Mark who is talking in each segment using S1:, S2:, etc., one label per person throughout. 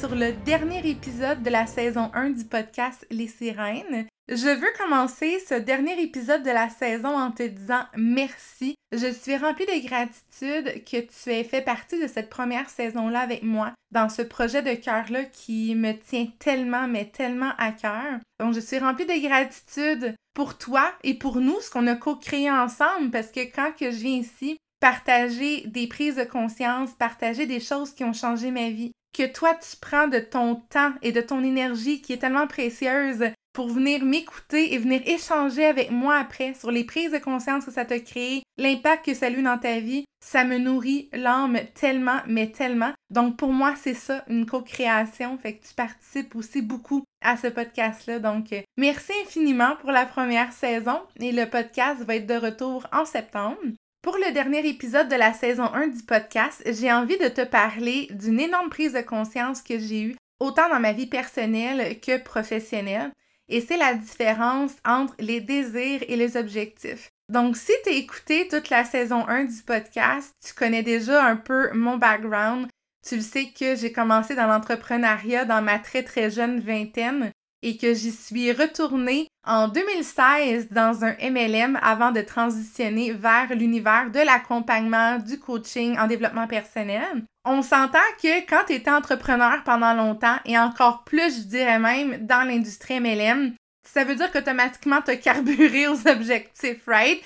S1: Sur le dernier épisode de la saison 1 du podcast Les Sirènes. Je veux commencer ce dernier épisode de la saison en te disant merci. Je suis remplie de gratitude que tu aies fait partie de cette première saison-là avec moi dans ce projet de cœur-là qui me tient tellement, mais tellement à cœur. Donc, je suis remplie de gratitude pour toi et pour nous, ce qu'on a co-créé ensemble, parce que quand que je viens ici, partager des prises de conscience, partager des choses qui ont changé ma vie. Que toi, tu prends de ton temps et de ton énergie qui est tellement précieuse pour venir m'écouter et venir échanger avec moi après sur les prises de conscience que ça t'a créé, l'impact que ça a eu dans ta vie, ça me nourrit l'âme tellement, mais tellement. Donc pour moi, c'est ça, une co-création, fait que tu participes aussi beaucoup à ce podcast-là. Donc merci infiniment pour la première saison et le podcast va être de retour en septembre. Pour le dernier épisode de la saison 1 du podcast, j'ai envie de te parler d'une énorme prise de conscience que j'ai eue, autant dans ma vie personnelle que professionnelle, et c'est la différence entre les désirs et les objectifs. Donc, si tu as écouté toute la saison 1 du podcast, tu connais déjà un peu mon background. Tu le sais que j'ai commencé dans l'entrepreneuriat dans ma très très jeune vingtaine et que j'y suis retournée en 2016 dans un MLM avant de transitionner vers l'univers de l'accompagnement, du coaching en développement personnel. On s'entend que quand tu étais entrepreneur pendant longtemps et encore plus, je dirais même, dans l'industrie MLM, ça veut dire qu'automatiquement, tu as carburé aux objectifs, right?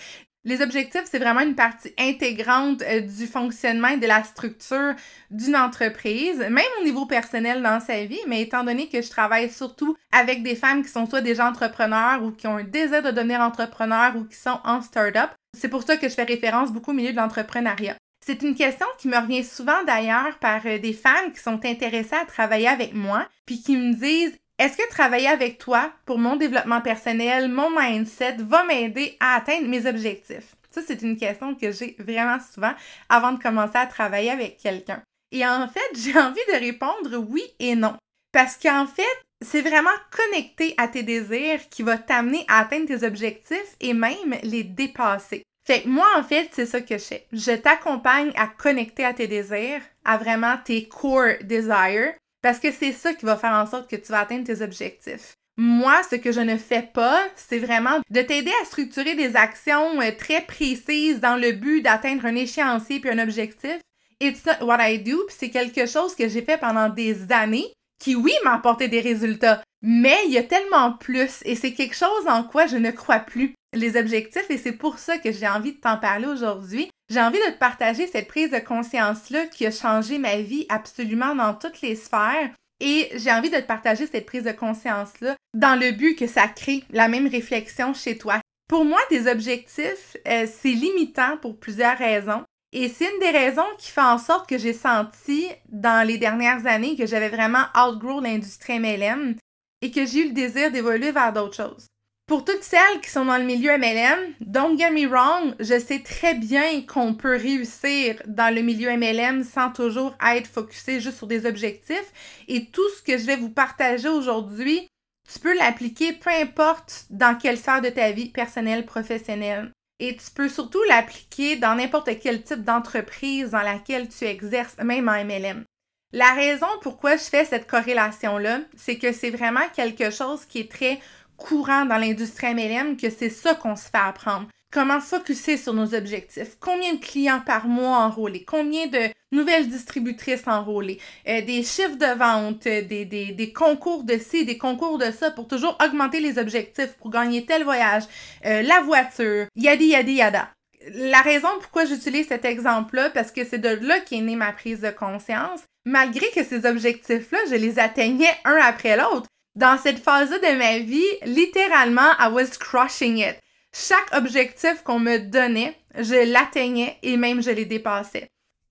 S1: Les objectifs, c'est vraiment une partie intégrante euh, du fonctionnement et de la structure d'une entreprise, même au niveau personnel dans sa vie, mais étant donné que je travaille surtout avec des femmes qui sont soit déjà entrepreneurs ou qui ont un désir de devenir entrepreneurs ou qui sont en start-up, c'est pour ça que je fais référence beaucoup au milieu de l'entrepreneuriat. C'est une question qui me revient souvent d'ailleurs par euh, des femmes qui sont intéressées à travailler avec moi, puis qui me disent est-ce que travailler avec toi pour mon développement personnel, mon mindset, va m'aider à atteindre mes objectifs? Ça, c'est une question que j'ai vraiment souvent avant de commencer à travailler avec quelqu'un. Et en fait, j'ai envie de répondre oui et non. Parce qu'en fait, c'est vraiment connecté à tes désirs qui va t'amener à atteindre tes objectifs et même les dépasser. Fait que moi, en fait, c'est ça que je fais. Je t'accompagne à connecter à tes désirs, à vraiment tes core desires, parce que c'est ça qui va faire en sorte que tu vas atteindre tes objectifs. Moi, ce que je ne fais pas, c'est vraiment de t'aider à structurer des actions euh, très précises dans le but d'atteindre un échéancier puis un objectif. It's not what I do, puis c'est quelque chose que j'ai fait pendant des années qui, oui, m'a apporté des résultats, mais il y a tellement plus et c'est quelque chose en quoi je ne crois plus les objectifs et c'est pour ça que j'ai envie de t'en parler aujourd'hui. J'ai envie de te partager cette prise de conscience-là qui a changé ma vie absolument dans toutes les sphères. Et j'ai envie de te partager cette prise de conscience-là dans le but que ça crée la même réflexion chez toi. Pour moi, des objectifs, euh, c'est limitant pour plusieurs raisons. Et c'est une des raisons qui fait en sorte que j'ai senti dans les dernières années que j'avais vraiment outgrow l'industrie MLM et que j'ai eu le désir d'évoluer vers d'autres choses. Pour toutes celles qui sont dans le milieu MLM, don't get me wrong, je sais très bien qu'on peut réussir dans le milieu MLM sans toujours être focusé juste sur des objectifs. Et tout ce que je vais vous partager aujourd'hui, tu peux l'appliquer peu importe dans quelle sphère de ta vie personnelle, professionnelle. Et tu peux surtout l'appliquer dans n'importe quel type d'entreprise dans laquelle tu exerces, même en MLM. La raison pourquoi je fais cette corrélation-là, c'est que c'est vraiment quelque chose qui est très courant dans l'industrie MLM que c'est ça qu'on se fait apprendre. comment focuser sur nos objectifs, combien de clients par mois enrôlés, combien de nouvelles distributrices enrôlées, euh, des chiffres de vente, euh, des, des, concours de ci, des concours de ça pour toujours augmenter les objectifs, pour gagner tel voyage, euh, la voiture, yadi yadi yada. La raison pourquoi j'utilise cet exemple-là, parce que c'est de là qu'est née ma prise de conscience, malgré que ces objectifs-là, je les atteignais un après l'autre. Dans cette phase-là de ma vie, littéralement, I was crushing it chaque objectif qu'on me donnait, je l'atteignais et même je les dépassais.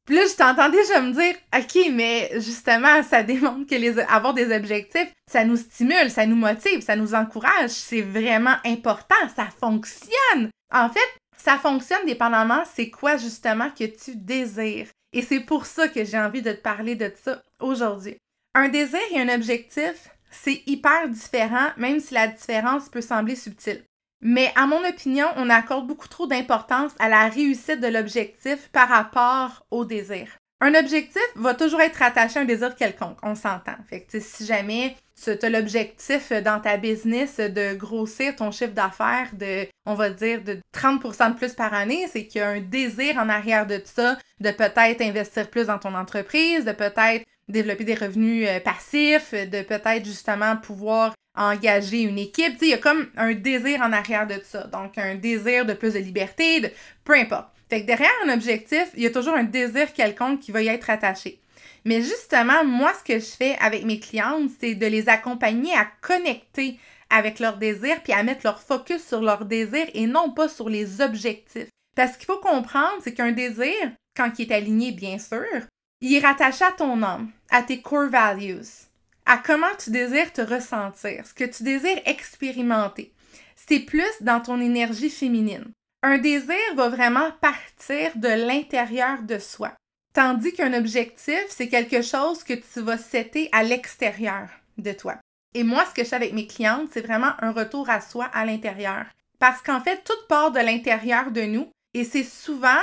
S1: Là, je t'entendais déjà me dire, OK, mais justement, ça démontre que les, avoir des objectifs, ça nous stimule, ça nous motive, ça nous encourage. C'est vraiment important, ça fonctionne. En fait, ça fonctionne dépendamment c'est quoi justement que tu désires. Et c'est pour ça que j'ai envie de te parler de ça aujourd'hui. Un désir et un objectif, c'est hyper différent, même si la différence peut sembler subtile. Mais à mon opinion, on accorde beaucoup trop d'importance à la réussite de l'objectif par rapport au désir. Un objectif va toujours être attaché à un désir quelconque, on s'entend. Fait que si jamais tu as l'objectif dans ta business de grossir ton chiffre d'affaires de, on va dire, de 30% de plus par année, c'est qu'il y a un désir en arrière de ça, de peut-être investir plus dans ton entreprise, de peut-être développer des revenus euh, passifs, de peut-être justement pouvoir engager une équipe. Il y a comme un désir en arrière de ça. Donc, un désir de plus de liberté, de peu importe. Fait que derrière un objectif, il y a toujours un désir quelconque qui va y être attaché. Mais justement, moi, ce que je fais avec mes clientes, c'est de les accompagner à connecter avec leurs désirs puis à mettre leur focus sur leurs désirs et non pas sur les objectifs. Parce qu'il faut comprendre, c'est qu'un désir, quand il est aligné, bien sûr, il est rattaché à ton âme, à tes core values à comment tu désires te ressentir, ce que tu désires expérimenter. C'est plus dans ton énergie féminine. Un désir va vraiment partir de l'intérieur de soi, tandis qu'un objectif, c'est quelque chose que tu vas setter à l'extérieur de toi. Et moi, ce que je fais avec mes clientes, c'est vraiment un retour à soi à l'intérieur. Parce qu'en fait, tout part de l'intérieur de nous et c'est souvent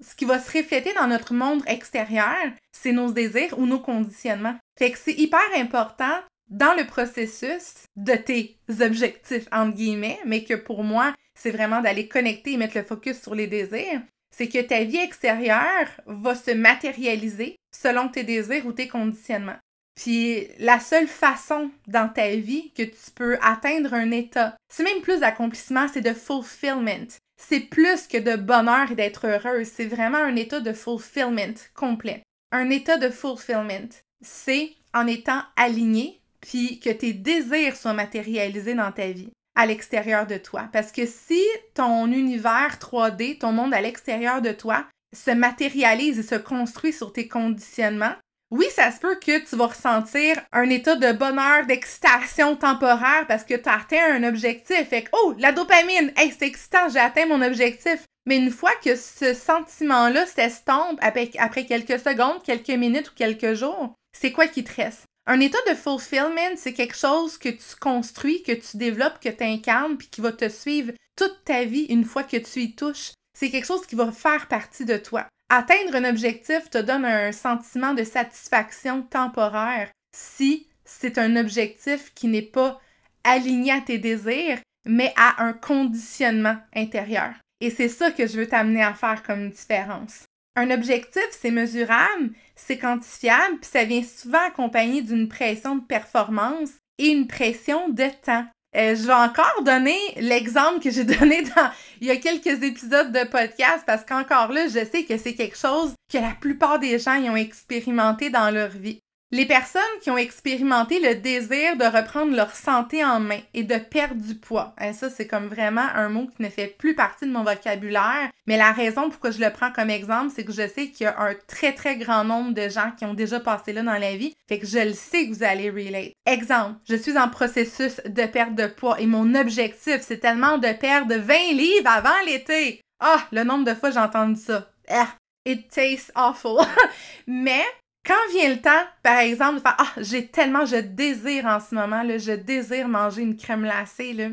S1: ce qui va se refléter dans notre monde extérieur, c'est nos désirs ou nos conditionnements. Fait que c'est hyper important dans le processus de tes objectifs, entre guillemets, mais que pour moi, c'est vraiment d'aller connecter et mettre le focus sur les désirs, c'est que ta vie extérieure va se matérialiser selon tes désirs ou tes conditionnements. Puis la seule façon dans ta vie que tu peux atteindre un état, c'est même plus d'accomplissement, c'est de fulfillment c'est plus que de bonheur et d'être heureuse, c'est vraiment un état de fulfillment complet. Un état de fulfillment, c'est en étant aligné, puis que tes désirs soient matérialisés dans ta vie, à l'extérieur de toi. Parce que si ton univers 3D, ton monde à l'extérieur de toi, se matérialise et se construit sur tes conditionnements, oui, ça se peut que tu vas ressentir un état de bonheur, d'excitation temporaire parce que tu as atteint un objectif. Fait que, oh, la dopamine, hey, c'est excitant, j'ai atteint mon objectif. Mais une fois que ce sentiment-là s'estompe après, après quelques secondes, quelques minutes ou quelques jours, c'est quoi qui te reste? Un état de fulfillment, c'est quelque chose que tu construis, que tu développes, que tu incarnes, puis qui va te suivre toute ta vie une fois que tu y touches. C'est quelque chose qui va faire partie de toi. Atteindre un objectif te donne un sentiment de satisfaction temporaire si c'est un objectif qui n'est pas aligné à tes désirs, mais à un conditionnement intérieur. Et c'est ça que je veux t'amener à faire comme différence. Un objectif, c'est mesurable, c'est quantifiable, puis ça vient souvent accompagné d'une pression de performance et une pression de temps. Euh, je vais encore donner l'exemple que j'ai donné dans il y a quelques épisodes de podcast parce qu'encore là, je sais que c'est quelque chose que la plupart des gens ont expérimenté dans leur vie. Les personnes qui ont expérimenté le désir de reprendre leur santé en main et de perdre du poids. Et ça, c'est comme vraiment un mot qui ne fait plus partie de mon vocabulaire. Mais la raison pourquoi je le prends comme exemple, c'est que je sais qu'il y a un très très grand nombre de gens qui ont déjà passé là dans la vie. Fait que je le sais que vous allez relate. Exemple, je suis en processus de perte de poids et mon objectif, c'est tellement de perdre 20 livres avant l'été. Ah, le nombre de fois j'ai entendu ça. Ah, it tastes awful. Mais quand vient le temps, par exemple, de faire Ah, j'ai tellement, je désire en ce moment, là, je désire manger une crème glacée, là.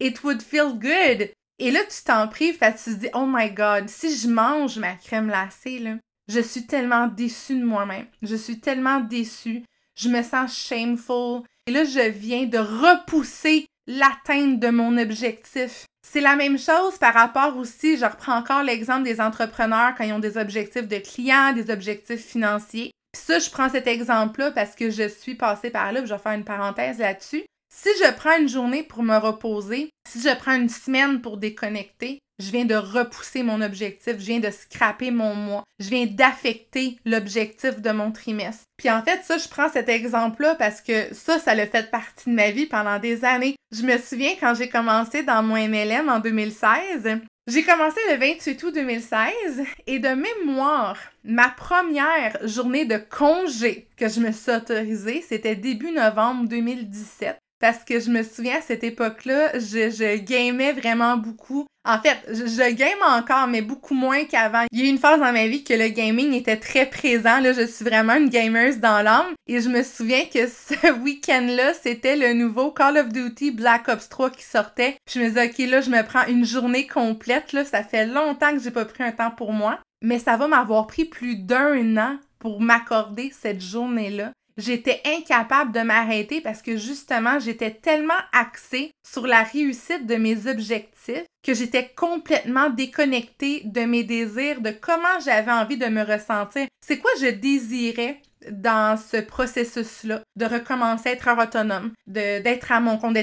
S1: It would feel good. Et là, tu t'en prives tu te dis Oh my god, si je mange ma crème glacée, là, je suis tellement déçue de moi-même. Je suis tellement déçue. Je me sens shameful. Et là, je viens de repousser l'atteinte de mon objectif. C'est la même chose par rapport aussi, je reprends encore l'exemple des entrepreneurs quand ils ont des objectifs de clients, des objectifs financiers. Puis ça, je prends cet exemple-là parce que je suis passée par là, je vais faire une parenthèse là-dessus. Si je prends une journée pour me reposer, si je prends une semaine pour déconnecter, je viens de repousser mon objectif, je viens de scraper mon mois, je viens d'affecter l'objectif de mon trimestre. Puis en fait, ça, je prends cet exemple-là parce que ça, ça l'a fait partie de ma vie pendant des années. Je me souviens quand j'ai commencé dans mon MLM en 2016, j'ai commencé le 28 août 2016 et de mémoire, ma première journée de congé que je me suis autorisée, c'était début novembre 2017. Parce que je me souviens à cette époque-là, je, je gamais vraiment beaucoup. En fait, je, game encore, mais beaucoup moins qu'avant. Il y a eu une phase dans ma vie que le gaming était très présent. Là, je suis vraiment une gamer dans l'âme. Et je me souviens que ce week-end-là, c'était le nouveau Call of Duty Black Ops 3 qui sortait. Je me disais, OK, là, je me prends une journée complète. Là, ça fait longtemps que j'ai pas pris un temps pour moi. Mais ça va m'avoir pris plus d'un an pour m'accorder cette journée-là j'étais incapable de m'arrêter parce que justement, j'étais tellement axée sur la réussite de mes objectifs que j'étais complètement déconnectée de mes désirs, de comment j'avais envie de me ressentir. C'est quoi je désirais dans ce processus-là de recommencer à être autonome, d'être à mon compte,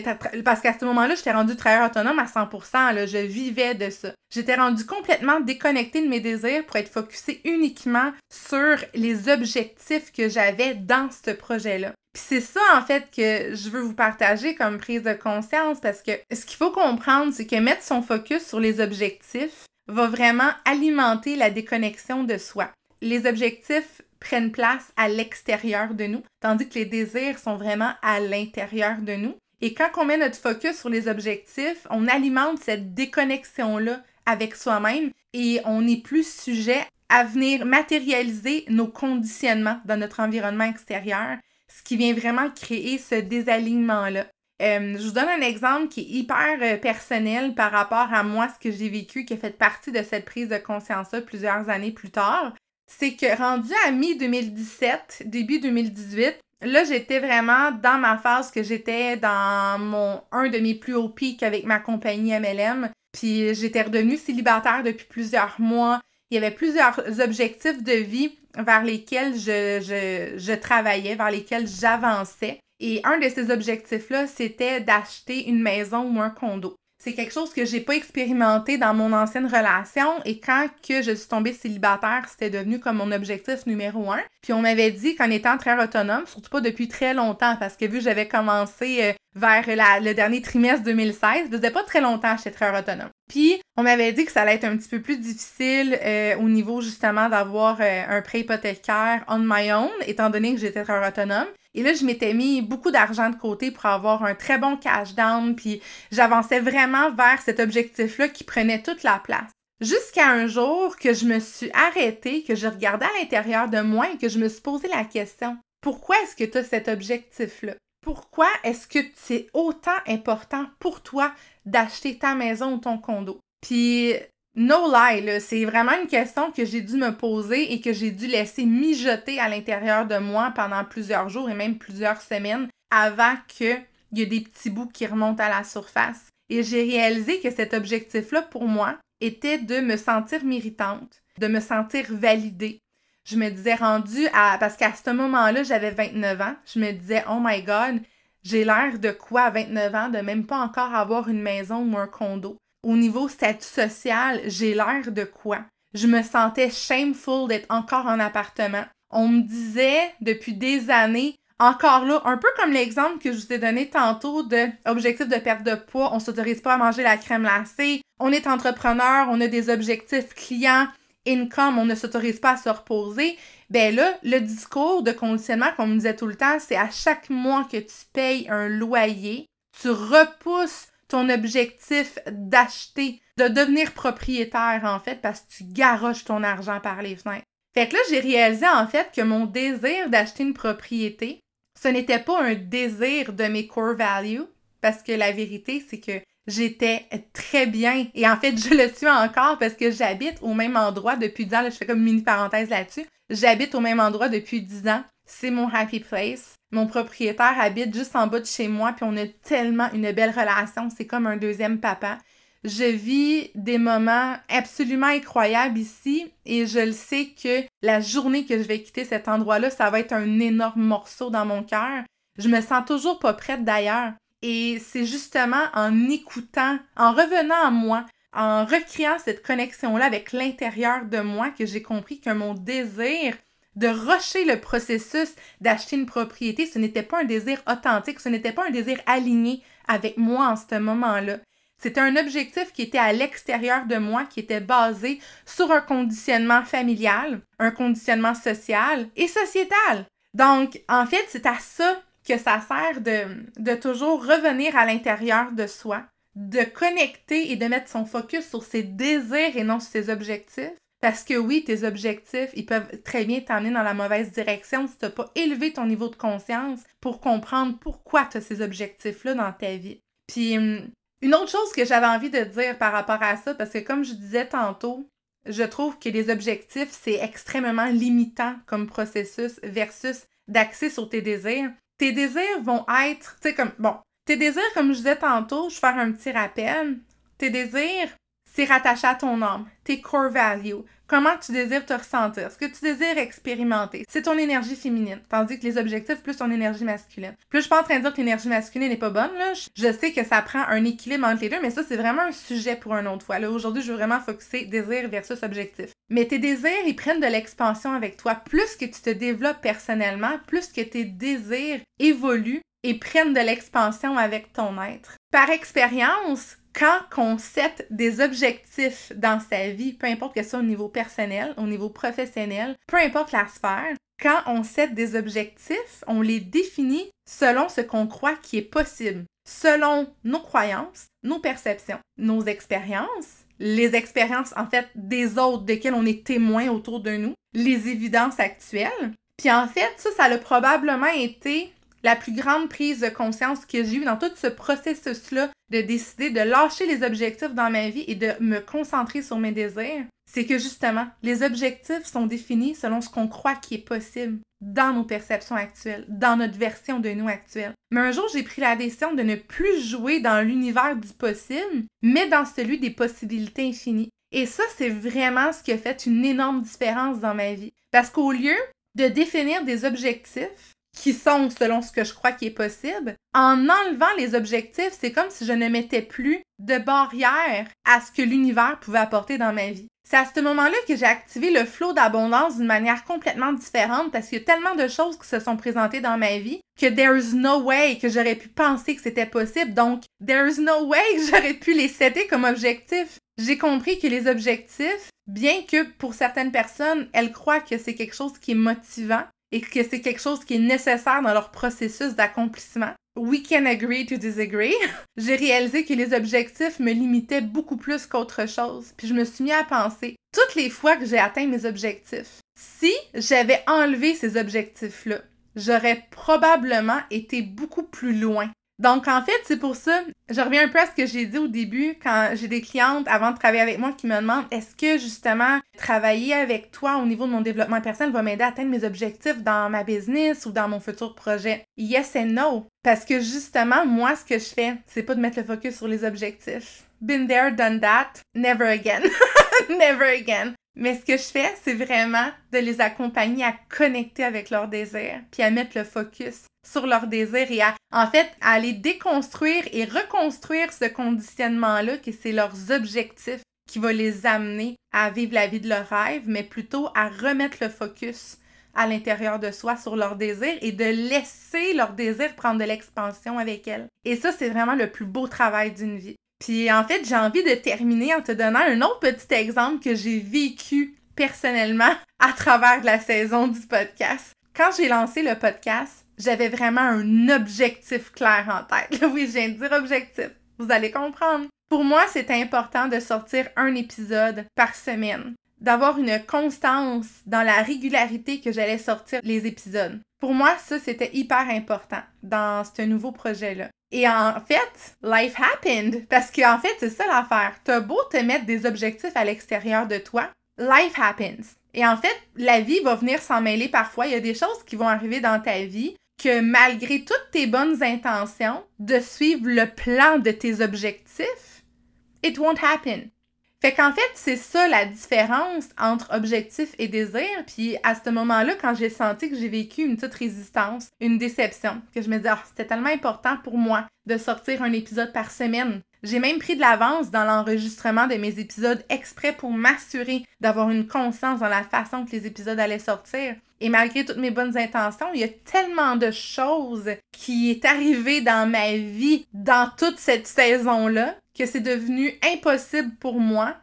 S1: parce qu'à ce moment-là, j'étais rendue travailleur autonome à 100%, là, je vivais de ça. J'étais rendue complètement déconnectée de mes désirs pour être focusée uniquement sur les objectifs que j'avais dans ce projet-là. Puis c'est ça, en fait, que je veux vous partager comme prise de conscience parce que ce qu'il faut comprendre, c'est que mettre son focus sur les objectifs va vraiment alimenter la déconnexion de soi. Les objectifs prennent place à l'extérieur de nous, tandis que les désirs sont vraiment à l'intérieur de nous. Et quand on met notre focus sur les objectifs, on alimente cette déconnexion-là avec soi-même et on n'est plus sujet à venir matérialiser nos conditionnements dans notre environnement extérieur, ce qui vient vraiment créer ce désalignement-là. Euh, je vous donne un exemple qui est hyper euh, personnel par rapport à moi, ce que j'ai vécu, qui a fait partie de cette prise de conscience-là plusieurs années plus tard c'est que rendu à mi-2017, début 2018, là, j'étais vraiment dans ma phase que j'étais dans mon un de mes plus hauts pics avec ma compagnie MLM. Puis j'étais redevenue célibataire depuis plusieurs mois. Il y avait plusieurs objectifs de vie vers lesquels je, je, je travaillais, vers lesquels j'avançais. Et un de ces objectifs-là, c'était d'acheter une maison ou un condo c'est quelque chose que j'ai pas expérimenté dans mon ancienne relation et quand que je suis tombée célibataire, c'était devenu comme mon objectif numéro un. Puis on m'avait dit qu'en étant très autonome, surtout pas depuis très longtemps, parce que vu que j'avais commencé euh, vers le dernier trimestre 2016, ça faisait pas très longtemps que j'étais très autonome. Puis on m'avait dit que ça allait être un petit peu plus difficile euh, au niveau justement d'avoir euh, un prêt hypothécaire on my own, étant donné que j'étais très autonome. Et là, je m'étais mis beaucoup d'argent de côté pour avoir un très bon cash down, puis j'avançais vraiment vers cet objectif-là qui prenait toute la place. Jusqu'à un jour que je me suis arrêtée, que je regardais à l'intérieur de moi et que je me suis posé la question, pourquoi est-ce que tu as cet objectif-là? Pourquoi est-ce que c'est autant important pour toi d'acheter ta maison ou ton condo? Puis No lie, c'est vraiment une question que j'ai dû me poser et que j'ai dû laisser mijoter à l'intérieur de moi pendant plusieurs jours et même plusieurs semaines avant qu'il y ait des petits bouts qui remontent à la surface. Et j'ai réalisé que cet objectif-là, pour moi, était de me sentir méritante, de me sentir validée. Je me disais rendue à... Parce qu'à ce moment-là, j'avais 29 ans. Je me disais, oh my God, j'ai l'air de quoi à 29 ans, de même pas encore avoir une maison ou un condo au niveau statut social, j'ai l'air de quoi? Je me sentais shameful d'être encore en appartement. On me disait depuis des années, encore là, un peu comme l'exemple que je vous ai donné tantôt de objectif de perte de poids, on s'autorise pas à manger la crème glacée, on est entrepreneur, on a des objectifs clients, income, on ne s'autorise pas à se reposer. Ben là, le discours de conditionnement qu'on me disait tout le temps, c'est à chaque mois que tu payes un loyer, tu repousses objectif d'acheter, de devenir propriétaire en fait, parce que tu garoches ton argent par les fenêtres. Fait que là, j'ai réalisé en fait que mon désir d'acheter une propriété, ce n'était pas un désir de mes core values, parce que la vérité, c'est que j'étais très bien. Et en fait, je le suis encore parce que j'habite au même endroit depuis 10 ans. Je fais comme mini parenthèse là-dessus. J'habite au même endroit depuis 10 ans. C'est mon happy place. Mon propriétaire habite juste en bas de chez moi, puis on a tellement une belle relation. C'est comme un deuxième papa. Je vis des moments absolument incroyables ici et je le sais que la journée que je vais quitter cet endroit-là, ça va être un énorme morceau dans mon cœur. Je me sens toujours pas prête d'ailleurs. Et c'est justement en écoutant, en revenant à moi, en recréant cette connexion-là avec l'intérieur de moi que j'ai compris que mon désir de rusher le processus d'acheter une propriété, ce n'était pas un désir authentique, ce n'était pas un désir aligné avec moi en ce moment-là. C'était un objectif qui était à l'extérieur de moi, qui était basé sur un conditionnement familial, un conditionnement social et sociétal. Donc, en fait, c'est à ça que ça sert de, de toujours revenir à l'intérieur de soi, de connecter et de mettre son focus sur ses désirs et non sur ses objectifs. Parce que oui, tes objectifs, ils peuvent très bien t'amener dans la mauvaise direction si tu n'as pas élevé ton niveau de conscience pour comprendre pourquoi tu as ces objectifs-là dans ta vie. Puis, hum, une autre chose que j'avais envie de dire par rapport à ça, parce que comme je disais tantôt, je trouve que les objectifs, c'est extrêmement limitant comme processus versus d'axer sur tes désirs. Tes désirs vont être, tu sais, comme, bon, tes désirs, comme je disais tantôt, je vais faire un petit rappel. Tes désirs, c'est rattaché à ton âme, tes core values, comment tu désires te ressentir, ce que tu désires expérimenter. C'est ton énergie féminine, tandis que les objectifs, plus ton énergie masculine. Plus je suis en train de dire que l'énergie masculine n'est pas bonne, là. Je sais que ça prend un équilibre entre les deux, mais ça, c'est vraiment un sujet pour un autre fois. Là, aujourd'hui, je veux vraiment focuser désir versus objectif. Mais tes désirs, ils prennent de l'expansion avec toi. Plus que tu te développes personnellement, plus que tes désirs évoluent et prennent de l'expansion avec ton être. Par expérience, quand on set des objectifs dans sa vie, peu importe que ce soit au niveau personnel, au niveau professionnel, peu importe la sphère, quand on set des objectifs, on les définit selon ce qu'on croit qui est possible, selon nos croyances, nos perceptions, nos expériences, les expériences en fait des autres desquelles on est témoin autour de nous, les évidences actuelles. Puis en fait, ça, ça a probablement été la plus grande prise de conscience que j'ai eue dans tout ce processus-là de décider de lâcher les objectifs dans ma vie et de me concentrer sur mes désirs, c'est que justement, les objectifs sont définis selon ce qu'on croit qui est possible dans nos perceptions actuelles, dans notre version de nous actuelle. Mais un jour, j'ai pris la décision de ne plus jouer dans l'univers du possible, mais dans celui des possibilités infinies. Et ça, c'est vraiment ce qui a fait une énorme différence dans ma vie. Parce qu'au lieu de définir des objectifs qui sont selon ce que je crois qui est possible. En enlevant les objectifs, c'est comme si je ne mettais plus de barrière à ce que l'univers pouvait apporter dans ma vie. C'est à ce moment-là que j'ai activé le flot d'abondance d'une manière complètement différente parce qu'il y a tellement de choses qui se sont présentées dans ma vie que there's no way que j'aurais pu penser que c'était possible. Donc, there's no way que j'aurais pu les setter comme objectif. J'ai compris que les objectifs, bien que pour certaines personnes, elles croient que c'est quelque chose qui est motivant, et que c'est quelque chose qui est nécessaire dans leur processus d'accomplissement. We can agree to disagree. J'ai réalisé que les objectifs me limitaient beaucoup plus qu'autre chose, puis je me suis mis à penser toutes les fois que j'ai atteint mes objectifs. Si j'avais enlevé ces objectifs-là, j'aurais probablement été beaucoup plus loin donc, en fait, c'est pour ça, je reviens un peu à ce que j'ai dit au début quand j'ai des clientes avant de travailler avec moi qui me demandent est-ce que justement travailler avec toi au niveau de mon développement personnel va m'aider à atteindre mes objectifs dans ma business ou dans mon futur projet? Yes and no. Parce que justement, moi, ce que je fais, c'est pas de mettre le focus sur les objectifs. Been there, done that, never again. never again. Mais ce que je fais, c'est vraiment de les accompagner à connecter avec leurs désirs, puis à mettre le focus sur leurs désirs et à, en fait, aller déconstruire et reconstruire ce conditionnement-là, que c'est leurs objectifs qui va les amener à vivre la vie de leur rêve, mais plutôt à remettre le focus à l'intérieur de soi sur leurs désirs et de laisser leurs désirs prendre de l'expansion avec elles. Et ça, c'est vraiment le plus beau travail d'une vie. Puis en fait, j'ai envie de terminer en te donnant un autre petit exemple que j'ai vécu personnellement à travers la saison du podcast. Quand j'ai lancé le podcast, j'avais vraiment un objectif clair en tête. Oui, je viens de dire objectif. Vous allez comprendre. Pour moi, c'était important de sortir un épisode par semaine, d'avoir une constance dans la régularité que j'allais sortir les épisodes. Pour moi, ça, c'était hyper important dans ce nouveau projet-là. Et en fait, life happened. Parce qu'en fait, c'est ça l'affaire. T'as beau te mettre des objectifs à l'extérieur de toi, life happens. Et en fait, la vie va venir s'en mêler parfois. Il y a des choses qui vont arriver dans ta vie que malgré toutes tes bonnes intentions de suivre le plan de tes objectifs, it won't happen. Fait qu'en fait, c'est ça la différence entre objectif et désir. Puis à ce moment-là, quand j'ai senti que j'ai vécu une petite résistance, une déception, que je me disais, ah, c'était tellement important pour moi de sortir un épisode par semaine. J'ai même pris de l'avance dans l'enregistrement de mes épisodes exprès pour m'assurer d'avoir une conscience dans la façon que les épisodes allaient sortir. Et malgré toutes mes bonnes intentions, il y a tellement de choses qui est arrivé dans ma vie dans toute cette saison-là que c'est devenu impossible pour moi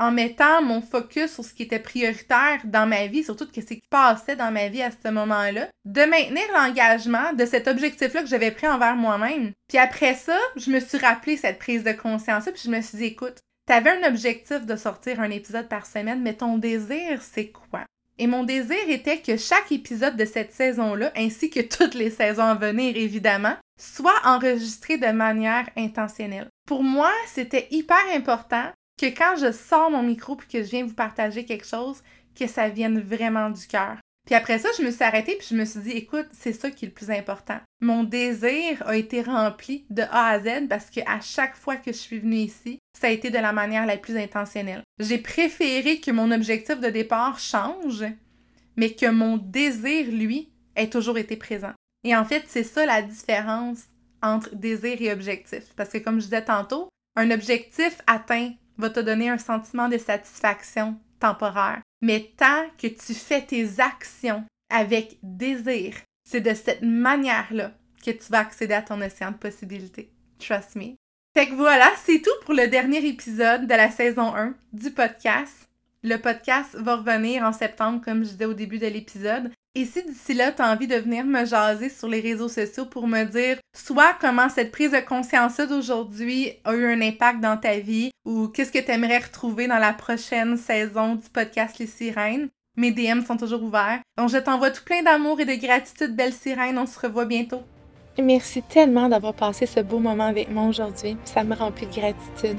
S1: en mettant mon focus sur ce qui était prioritaire dans ma vie, surtout ce qui passait dans ma vie à ce moment-là, de maintenir l'engagement de cet objectif-là que j'avais pris envers moi-même. Puis après ça, je me suis rappelé cette prise de conscience-là, puis je me suis dit, écoute, t'avais un objectif de sortir un épisode par semaine, mais ton désir, c'est quoi? Et mon désir était que chaque épisode de cette saison-là, ainsi que toutes les saisons à venir évidemment, soit enregistré de manière intentionnelle. Pour moi, c'était hyper important que quand je sors mon micro puis que je viens vous partager quelque chose, que ça vienne vraiment du cœur. Puis après ça, je me suis arrêtée puis je me suis dit, écoute, c'est ça qui est le plus important. Mon désir a été rempli de A à Z parce que à chaque fois que je suis venue ici, ça a été de la manière la plus intentionnelle. J'ai préféré que mon objectif de départ change, mais que mon désir, lui, ait toujours été présent. Et en fait, c'est ça la différence entre désir et objectif. Parce que comme je disais tantôt, un objectif atteint va te donner un sentiment de satisfaction temporaire. Mais tant que tu fais tes actions avec désir, c'est de cette manière-là que tu vas accéder à ton océan de possibilités. Trust me. Fait que voilà, c'est tout pour le dernier épisode de la saison 1 du podcast. Le podcast va revenir en septembre, comme je disais au début de l'épisode. Et si d'ici là, tu as envie de venir me jaser sur les réseaux sociaux pour me dire soit comment cette prise de conscience d'aujourd'hui a eu un impact dans ta vie ou qu'est-ce que tu aimerais retrouver dans la prochaine saison du podcast Les Sirènes, mes DM sont toujours ouverts. Donc je t'envoie tout plein d'amour et de gratitude, belle sirène. On se revoit bientôt.
S2: Merci tellement d'avoir passé ce beau moment avec moi aujourd'hui. Ça me remplit de gratitude.